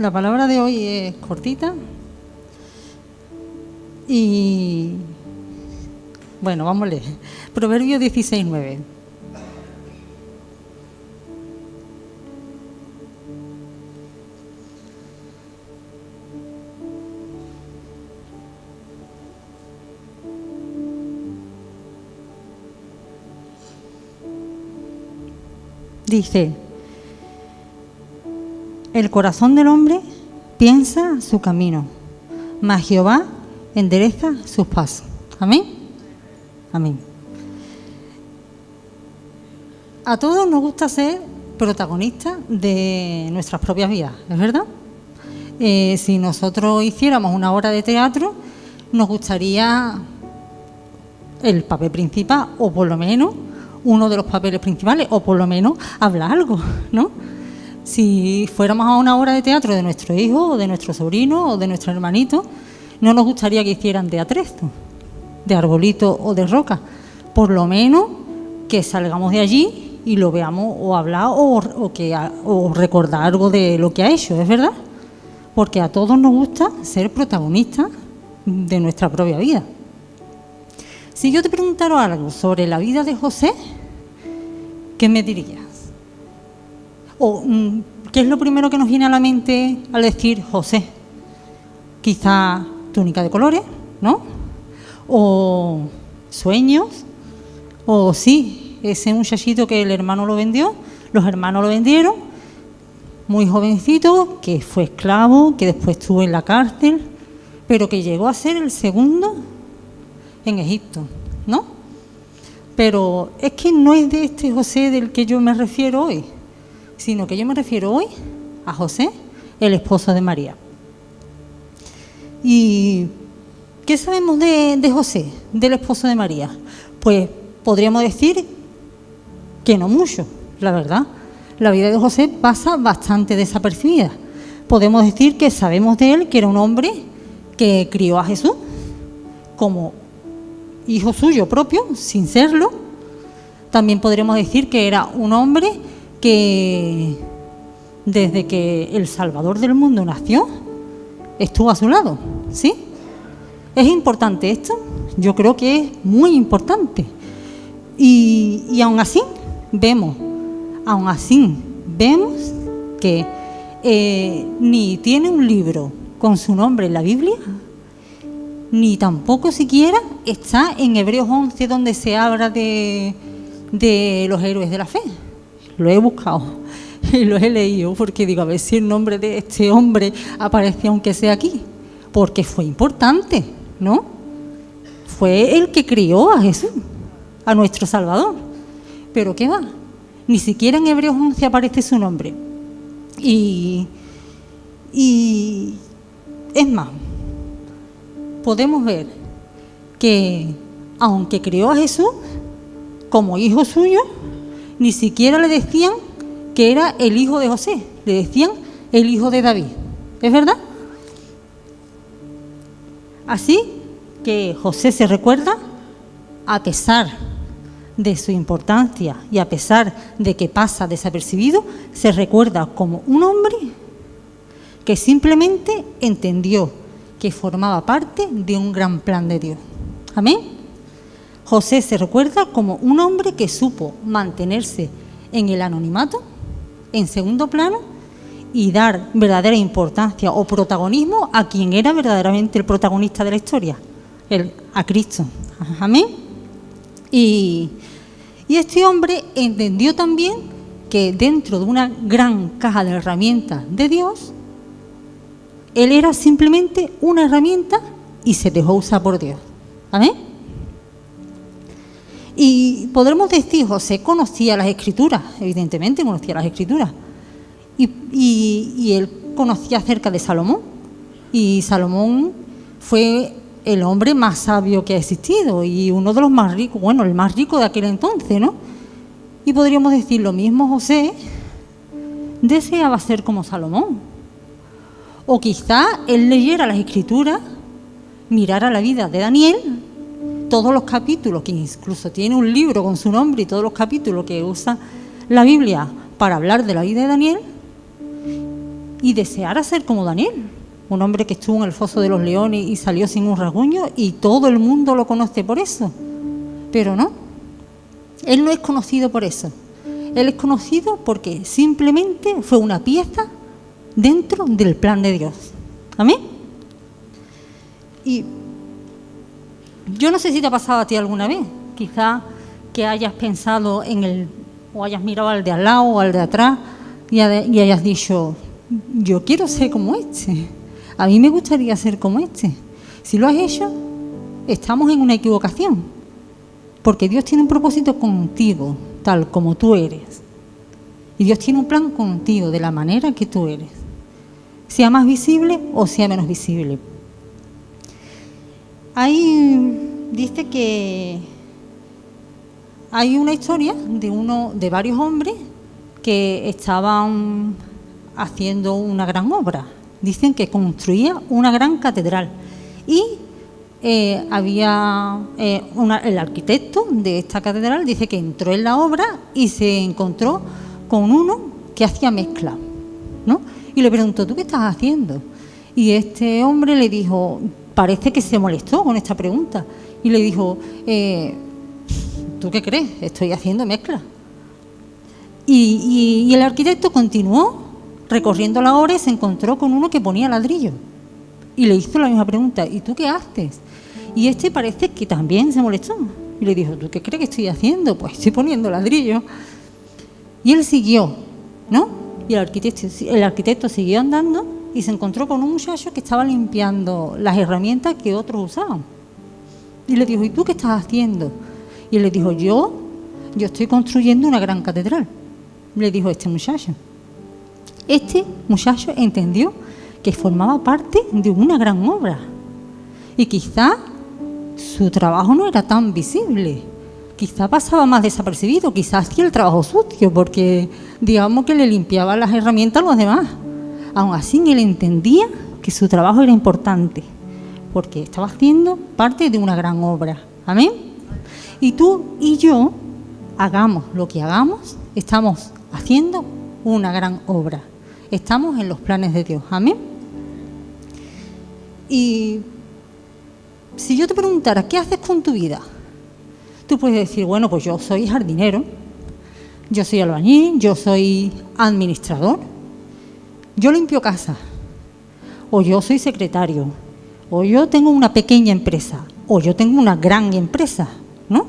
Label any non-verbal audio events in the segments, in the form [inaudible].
La palabra de hoy es cortita y bueno, vamos a leer. Proverbio 16, 9. Dice, el corazón del hombre piensa su camino, mas Jehová endereza sus pasos. Amén. Amén. A todos nos gusta ser protagonistas de nuestras propias vidas, ¿es verdad? Eh, si nosotros hiciéramos una obra de teatro, nos gustaría el papel principal, o por lo menos uno de los papeles principales, o por lo menos hablar algo, ¿no? Si fuéramos a una obra de teatro de nuestro hijo, o de nuestro sobrino, o de nuestro hermanito, no nos gustaría que hicieran de atrezo, de arbolito o de roca. Por lo menos que salgamos de allí y lo veamos o hablar o, que, o recordar algo de lo que ha hecho, ¿es verdad? Porque a todos nos gusta ser protagonistas de nuestra propia vida. Si yo te preguntara algo sobre la vida de José, ¿qué me dirías? ¿O mm, qué es lo primero que nos viene a la mente al decir José? Quizá túnica de colores, ¿no? O sueños, o sí, ese muchachito que el hermano lo vendió, los hermanos lo vendieron, muy jovencito, que fue esclavo, que después estuvo en la cárcel, pero que llegó a ser el segundo en Egipto, ¿no? Pero es que no es de este José del que yo me refiero hoy, sino que yo me refiero hoy a José, el esposo de María. ¿Y qué sabemos de, José, del esposo de María? Pues podríamos decir que no mucho, la verdad. La vida de José pasa bastante desapercibida. Podemos decir que sabemos de él que era un hombre que crió a Jesús como hijo suyo propio, sin serlo. También podríamos decir que era un hombre que desde que el Salvador del mundo nació, estuvo a su lado, ¿sí? ¿Es importante esto? Yo creo que es muy importante. Y, y aún así, vemos, aún así, vemos que eh, ni tiene un libro con su nombre en la Biblia, ni tampoco siquiera está en Hebreos 11 donde se habla de, de los héroes de la fe. Lo he buscado [laughs] y lo he leído porque digo, a ver si el nombre de este hombre aparece aunque sea aquí, porque fue importante, ¿no? Fue el que crió a Jesús, a nuestro Salvador. Pero ¿qué va? Ni siquiera en Hebreos 11 aparece su nombre. Y, y es más, podemos ver que aunque crió a Jesús como hijo suyo, ni siquiera le decían que era el hijo de José. Le decían el hijo de David. ¿Es verdad? Así que José se recuerda, a pesar de su importancia y a pesar de que pasa desapercibido, se recuerda como un hombre que simplemente entendió que formaba parte de un gran plan de Dios. Amén. José se recuerda como un hombre que supo mantenerse en el anonimato en segundo plano y dar verdadera importancia o protagonismo a quien era verdaderamente el protagonista de la historia, el, a Cristo. Amén. Y, y este hombre entendió también que dentro de una gran caja de herramientas de Dios, él era simplemente una herramienta y se dejó usar por Dios. Amén. Y podremos decir, José conocía las escrituras, evidentemente conocía las escrituras. Y, él conocía acerca de Salomón. Y Salomón fue el hombre más sabio que ha existido y uno de los más ricos, bueno, el más rico de aquel entonces, ¿no? Y podríamos decir lo mismo, José deseaba ser como Salomón. O quizá él leyera las escrituras, mirara la vida de Daniel todos los capítulos, que incluso tiene un libro con su nombre y todos los capítulos que usa la Biblia para hablar de la vida de Daniel, y deseara ser como Daniel, un hombre que estuvo en el foso de los leones y salió sin un rasguño y todo el mundo lo conoce por eso. Pero no, él no es conocido por eso. Él es conocido porque simplemente fue una pieza dentro del plan de Dios. Amén. Y yo no sé si te ha pasado a ti alguna vez, quizá que hayas pensado en el, o hayas mirado al de al lado o al de atrás y, hayas dicho, yo quiero ser como este, a mí me gustaría ser como este. Si lo has hecho, estamos en una equivocación, porque Dios tiene un propósito contigo, tal como tú eres. Y Dios tiene un plan contigo, de la manera que tú eres, sea más visible o sea menos visible. Ahí dice que hay una historia de uno de varios hombres que estaban haciendo una gran obra. Dicen que construía una gran catedral y eh, había eh, el arquitecto de esta catedral dice que entró en la obra y se encontró con uno que hacía mezcla, ¿no? Y le preguntó, ¿tú qué estás haciendo? Y este hombre le dijo, parece que se molestó con esta pregunta y le dijo, eh, ¿tú qué crees? Estoy haciendo mezcla. Y, el arquitecto continuó recorriendo la obra y se encontró con uno que ponía ladrillo. Y le hizo la misma pregunta, ¿y tú qué haces? Y este parece que también se molestó. Y le dijo, ¿tú qué crees que estoy haciendo? Pues estoy poniendo ladrillo. Y él siguió, ¿no? Y el arquitecto, el arquitecto siguió andando y se encontró con un muchacho que estaba limpiando las herramientas que otros usaban. Y le dijo, ¿y tú qué estás haciendo? Y le dijo, yo, yo estoy construyendo una gran catedral. Le dijo este muchacho. Este muchacho entendió que formaba parte de una gran obra. Y quizá su trabajo no era tan visible. Quizá pasaba más desapercibido, quizás hacía el trabajo sucio, porque digamos que le limpiaba las herramientas a los demás. Aún así, él entendía que su trabajo era importante, porque estaba haciendo parte de una gran obra. Amén. Y tú y yo, hagamos lo que hagamos, estamos haciendo una gran obra. Estamos en los planes de Dios. Amén. Y si yo te preguntara, ¿qué haces con tu vida? Tú puedes decir, bueno, pues yo soy jardinero, yo soy albañil, yo soy administrador, yo limpio casa, o yo soy secretario, o yo tengo una pequeña empresa, o yo tengo una gran empresa. ¿no?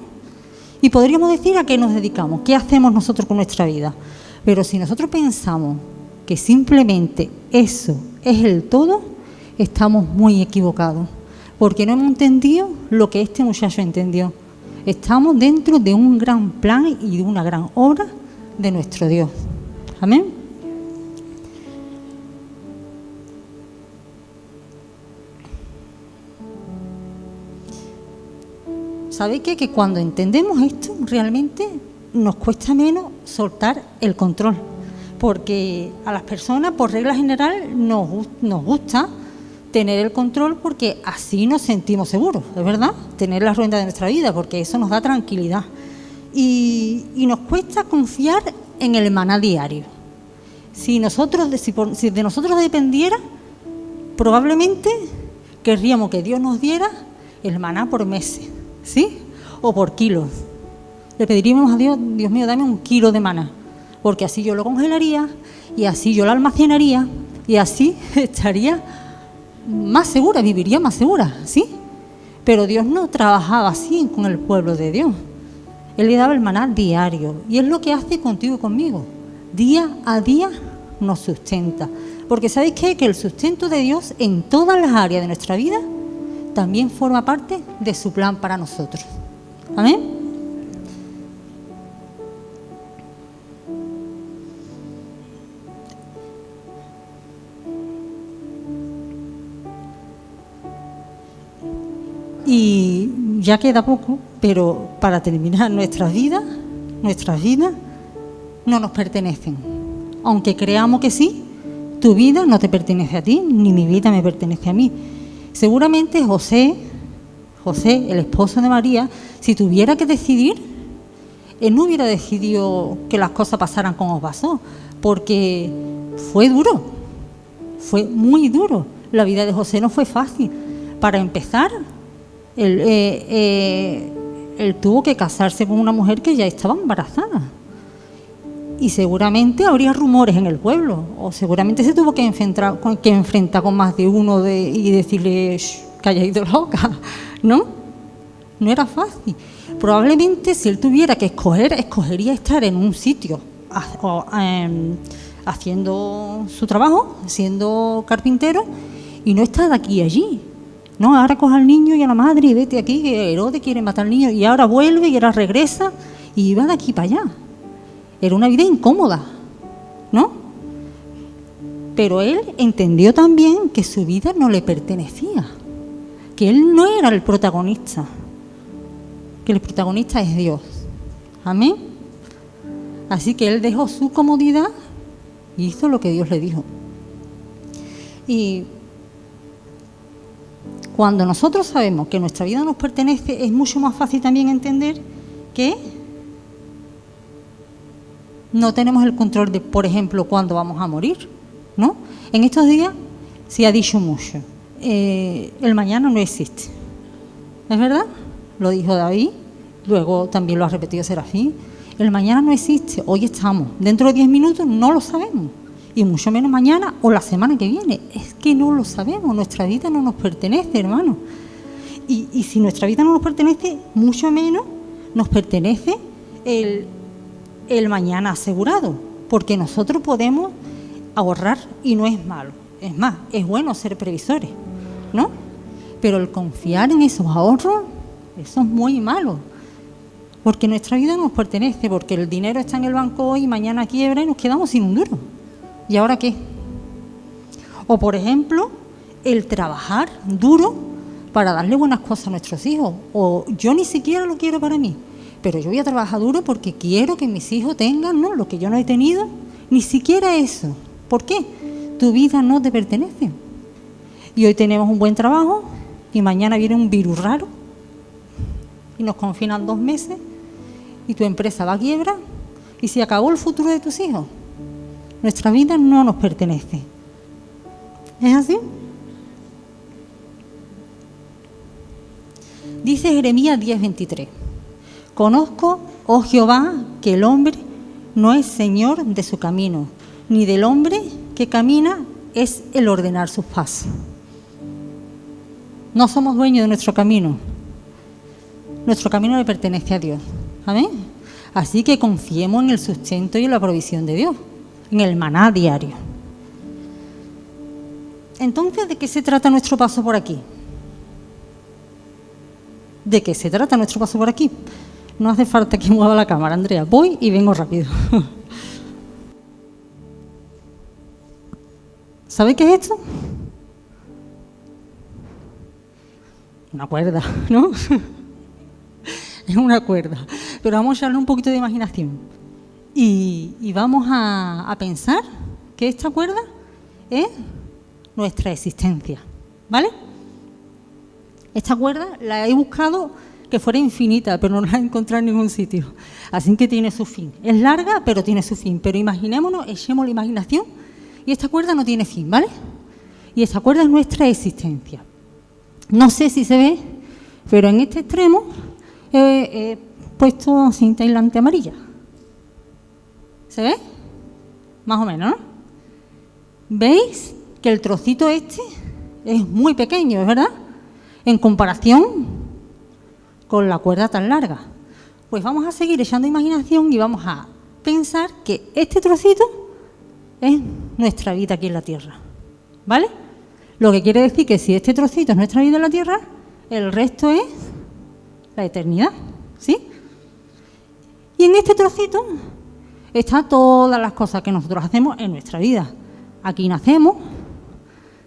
Y podríamos decir a qué nos dedicamos, qué hacemos nosotros con nuestra vida. Pero si nosotros pensamos que simplemente eso es el todo, estamos muy equivocados, porque no hemos entendido lo que este muchacho entendió. Estamos dentro de un gran plan y de una gran obra de nuestro Dios. Amén. ¿Sabéis qué? Que cuando entendemos esto, realmente nos cuesta menos soltar el control. Porque a las personas, por regla general, nos, gusta tener el control porque así nos sentimos seguros, ¿es verdad? Tener la rueda de nuestra vida, porque eso nos da tranquilidad. Y, nos cuesta confiar en el maná diario. Si, nosotros, si de nosotros dependiera, probablemente querríamos que Dios nos diera el maná por meses ¿sí? O por kilos. Le pediríamos a Dios, Dios mío, dame un kilo de maná, porque así yo lo congelaría y así yo lo almacenaría y así [laughs] estaría más segura, viviría más segura, ¿sí? Pero Dios no trabajaba así con el pueblo de Dios. Él le daba el maná diario y es lo que hace contigo y conmigo. Día a día nos sustenta. Porque ¿sabéis qué? Que el sustento de Dios en todas las áreas de nuestra vida también forma parte de su plan para nosotros. Amén. Y ya queda poco, pero para terminar [laughs] nuestras vidas, nuestras vidas no nos pertenecen. Aunque creamos que sí, tu vida no te pertenece a ti, ni mi vida me pertenece a mí. Seguramente José, José, el esposo de María, si tuviera que decidir, él no hubiera decidido que las cosas pasaran como pasó, porque fue duro. fue muy duro. La vida de José no fue fácil. Para empezar, él, eh, eh, él tuvo que casarse con una mujer que ya estaba embarazada. Y seguramente habría rumores en el pueblo, o seguramente se tuvo que enfrentar, que enfrentar con más de uno de, y decirle que haya ido loca, ¿no? No era fácil. Probablemente si él tuviera que escoger, escogería estar en un sitio em, haciendo su trabajo, siendo carpintero, y no estar aquí y allí. No, ahora coja al niño y a la madre y vete aquí, que Herodes quiere matar al niño, y ahora vuelve y ahora regresa y va de aquí para allá. Era una vida incómoda, ¿no? Pero él entendió también que su vida no le pertenecía, que él no era el protagonista, que el protagonista es Dios. Amén. Así que él dejó su comodidad y hizo lo que Dios le dijo. Y cuando nosotros sabemos que nuestra vida nos pertenece, es mucho más fácil también entender que no tenemos el control de, por ejemplo, cuándo vamos a morir, ¿no? En estos días se ha dicho mucho, eh, el mañana no existe, ¿es verdad? Lo dijo David, luego también lo ha repetido Serafín, el mañana no existe, hoy estamos, dentro de 10 minutos no lo sabemos, y mucho menos mañana o la semana que viene, es que no lo sabemos, nuestra vida no nos pertenece, hermano. Y, y si nuestra vida no nos pertenece, mucho menos nos pertenece el el mañana asegurado, porque nosotros podemos ahorrar y no es malo. Es más, es bueno ser previsores, ¿no? Pero el confiar en esos ahorros, eso es muy malo. Porque nuestra vida nos pertenece, porque el dinero está en el banco hoy, mañana quiebra y nos quedamos sin un duro. ¿Y ahora qué? O por ejemplo, el trabajar duro para darle buenas cosas a nuestros hijos. O yo ni siquiera lo quiero para mí pero yo voy a trabajar duro porque quiero que mis hijos tengan ¿no? lo que yo no he tenido, ni siquiera eso. ¿Por qué? Tu vida no te pertenece. Y hoy tenemos un buen trabajo y mañana viene un virus raro y nos confinan dos meses y tu empresa va a quiebra y se acabó el futuro de tus hijos. Nuestra vida no nos pertenece. ¿Es así? Dice Jeremías 10:23. Conozco, oh Jehová, que el hombre no es señor de su camino, ni del hombre que camina es el ordenar sus pasos. No somos dueños de nuestro camino. Nuestro camino le pertenece a Dios. Amén. Así que confiemos en el sustento y en la provisión de Dios, en el maná diario. Entonces, ¿de qué se trata nuestro paso por aquí? ¿De qué se trata nuestro paso por aquí? No hace falta que mueva la cámara, Andrea. Voy y vengo rápido. [laughs] ¿Sabe qué es esto? Una cuerda, ¿no? [laughs] es una cuerda. Pero vamos a echarle un poquito de imaginación. Y, vamos a, a pensar que esta cuerda es nuestra existencia. ¿Vale? Esta cuerda la he buscado que fuera infinita, pero no la he encontrado en ningún sitio. Así que tiene su fin. Es larga, pero tiene su fin. Pero imaginémonos, echemos la imaginación y esta cuerda no tiene fin, ¿vale? Y esta cuerda es nuestra existencia. No sé si se ve, pero en este extremo he, puesto cinta aislante amarilla. ¿Se ve? Más o menos, ¿no? ¿Veis que el trocito este es muy pequeño, ¿verdad? En comparación con la cuerda tan larga? Pues vamos a seguir echando imaginación y vamos a pensar que este trocito es nuestra vida aquí en la Tierra. ¿Vale? Lo que quiere decir que si este trocito es nuestra vida en la Tierra, el resto es la eternidad. ¿Sí? Y en este trocito están todas las cosas que nosotros hacemos en nuestra vida. Aquí nacemos,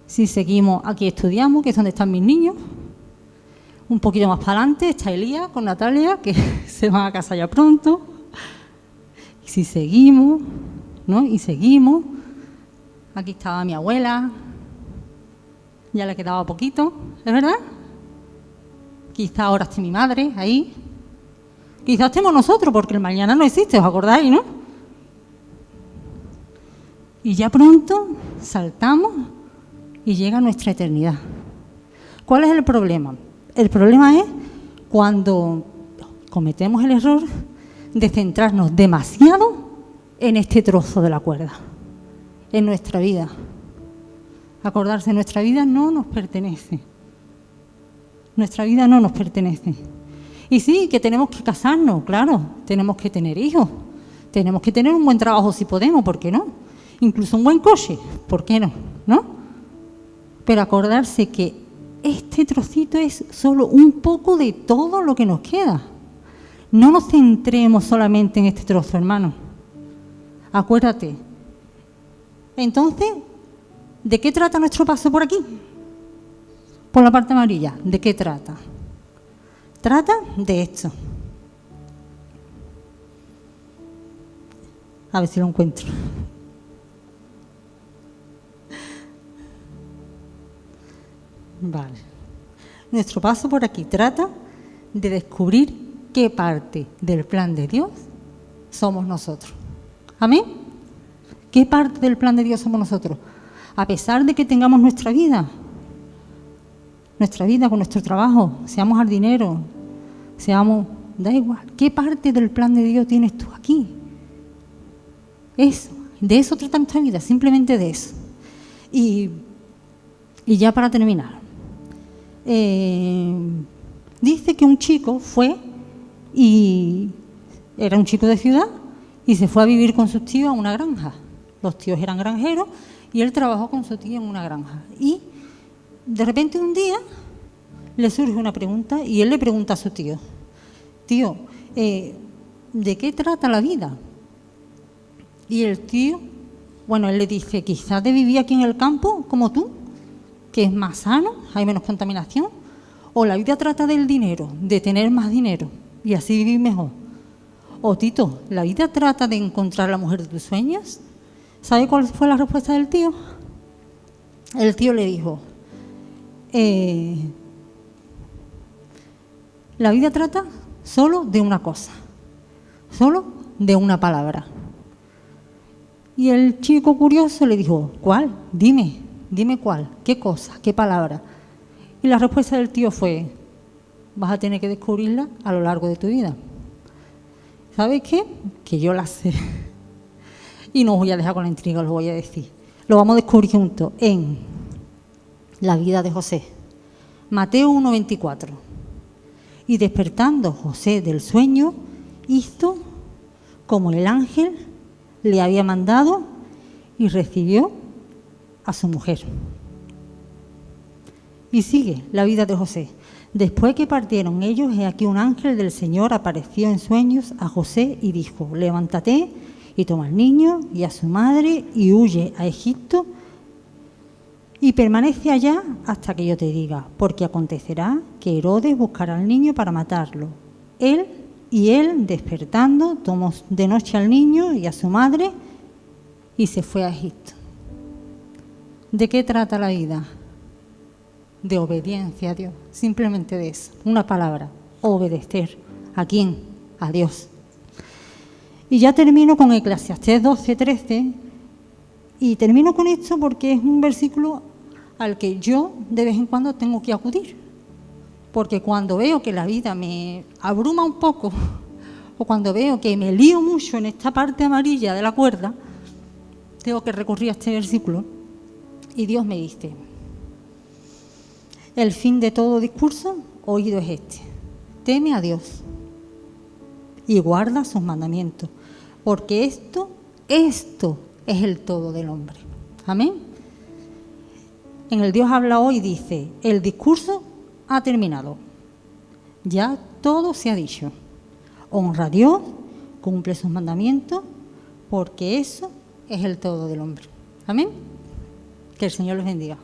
si seguimos, aquí estudiamos, que es donde están mis niños, un poquito más para adelante está Elías con Natalia, que [laughs] se van a casa ya pronto. Y si seguimos, ¿no? Y seguimos. Aquí estaba mi abuela. Ya le quedaba poquito, ¿es verdad? Quizá ahora esté mi madre ahí. Quizás estemos nosotros, porque el mañana no existe, ¿os acordáis, no? Y ya pronto saltamos y llega nuestra eternidad. ¿Cuál es el problema? El problema es cuando cometemos el error de centrarnos demasiado en este trozo de la cuerda, en nuestra vida. Acordarse, nuestra vida no nos pertenece. Nuestra vida no nos pertenece. Y sí, que tenemos que casarnos, claro, tenemos que tener hijos, tenemos que tener un buen trabajo si podemos, ¿por qué no? Incluso un buen coche, ¿por qué no? ¿No? Pero acordarse que este trocito es solo un poco de todo lo que nos queda. No nos centremos solamente en este trozo, hermano. Acuérdate. Entonces, ¿de qué trata nuestro paso por aquí? Por la parte amarilla. ¿De qué trata? Trata de esto. A ver si lo encuentro. Vale. Nuestro paso por aquí trata de descubrir qué parte del plan de Dios somos nosotros. Amén. ¿Qué parte del plan de Dios somos nosotros? A pesar de que tengamos nuestra vida, nuestra vida con nuestro trabajo, seamos jardineros, seamos, da igual, ¿qué parte del plan de Dios tienes tú aquí? Eso, de eso trata nuestra vida, simplemente de eso. Y, y ya para terminar, eh, dice que un chico fue y era un chico de ciudad y se fue a vivir con sus tíos a una granja. Los tíos eran granjeros y él trabajó con su tío en una granja. Y de repente un día le surge una pregunta y él le pregunta a su tío, tío, eh, ¿de qué trata la vida? Y el tío, bueno, él le dice, quizás de vivir aquí en el campo como tú, que es más sano, hay menos contaminación, o la vida trata del dinero, de tener más dinero y así vivir mejor. O Tito, la vida trata de encontrar la mujer de tus sueños. ¿Sabe cuál fue la respuesta del tío? El tío le dijo, eh, la vida trata solo de una cosa, solo de una palabra. Y el chico curioso le dijo, ¿cuál? Dime. Dime cuál, qué cosa, qué palabra. Y la respuesta del tío fue, vas a tener que descubrirla a lo largo de tu vida. ¿Sabes qué? Que yo la sé. [laughs] Y no os voy a dejar con la intriga, os lo voy a decir. Lo vamos a descubrir juntos en la vida de José. Mateo 1.24. Y despertando José del sueño, hizo como el ángel le había mandado y recibió a su mujer. Y sigue la vida de José. Después que partieron ellos, he aquí un ángel del Señor apareció en sueños a José y dijo, levántate y toma al niño y a su madre y huye a Egipto y permanece allá hasta que yo te diga, porque acontecerá que Herodes buscará al niño para matarlo. Él y él, despertando, tomó de noche al niño y a su madre y se fue a Egipto. ¿De qué trata la vida? De obediencia a Dios, simplemente de eso, una palabra, obedecer. ¿A quién? A Dios. Y ya termino con Eclesiastés 12, 13, y termino con esto porque es un versículo al que yo de vez en cuando tengo que acudir. Porque cuando veo que la vida me abruma un poco, [laughs] o cuando veo que me lío mucho en esta parte amarilla de la cuerda, tengo que recurrir a este versículo y Dios me dice, el fin de todo discurso oído es este, teme a Dios y guarda sus mandamientos, porque esto, esto es el todo del hombre. Amén. En el Dios habla hoy dice, el discurso ha terminado, ya todo se ha dicho. Honra a Dios, cumple sus mandamientos, porque eso es el todo del hombre. Amén. Que el Señor les bendiga.